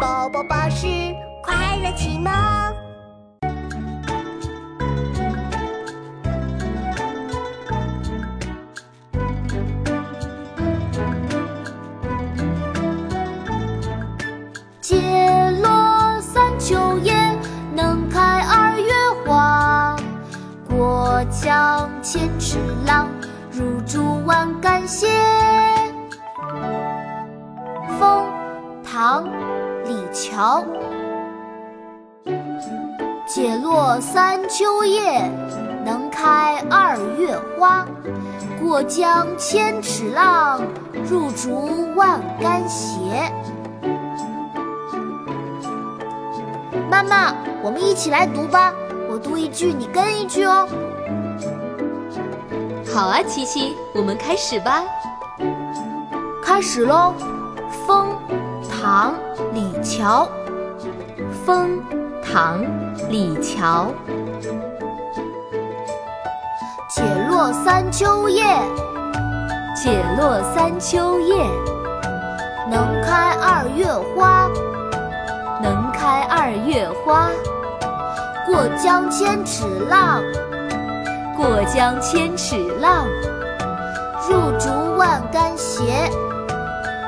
宝宝巴士快乐启蒙。解落三秋叶，能开二月花。过江千尺浪，入竹万竿斜。风，唐，李峤。解落三秋叶，能开二月花。过江千尺浪，入竹万竿斜。妈妈，我们一起来读吧。我读一句，你跟一句哦。好啊，琪琪，我们开始吧。开始喽。风，唐，李峤。风，唐，李峤。解落三秋叶，解落三秋叶，能开二月花。能开二月花，过江千尺浪，过江千尺浪，入竹万竿斜，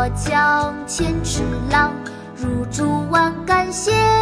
过江千尺浪，入竹万竿斜。